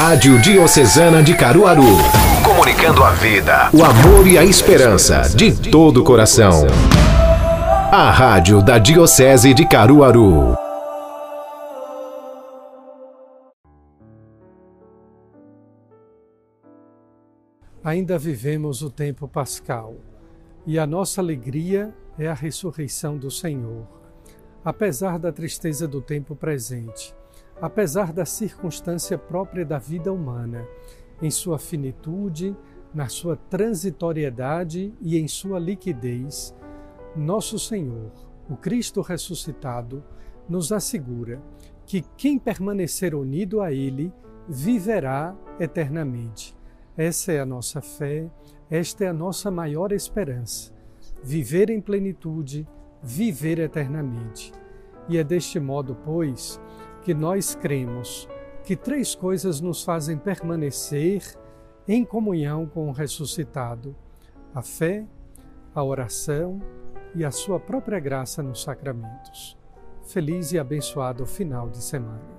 Rádio Diocesana de Caruaru. Comunicando a vida, o amor e a esperança de todo o coração. A Rádio da Diocese de Caruaru. Ainda vivemos o tempo pascal e a nossa alegria é a ressurreição do Senhor. Apesar da tristeza do tempo presente, apesar da circunstância própria da vida humana, em sua finitude, na sua transitoriedade e em sua liquidez, nosso Senhor, o Cristo ressuscitado, nos assegura que quem permanecer unido a Ele viverá eternamente. Essa é a nossa fé, esta é a nossa maior esperança. Viver em plenitude, viver eternamente. E é deste modo, pois, que nós cremos que três coisas nos fazem permanecer em comunhão com o ressuscitado: a fé, a oração e a sua própria graça nos sacramentos. Feliz e abençoado final de semana.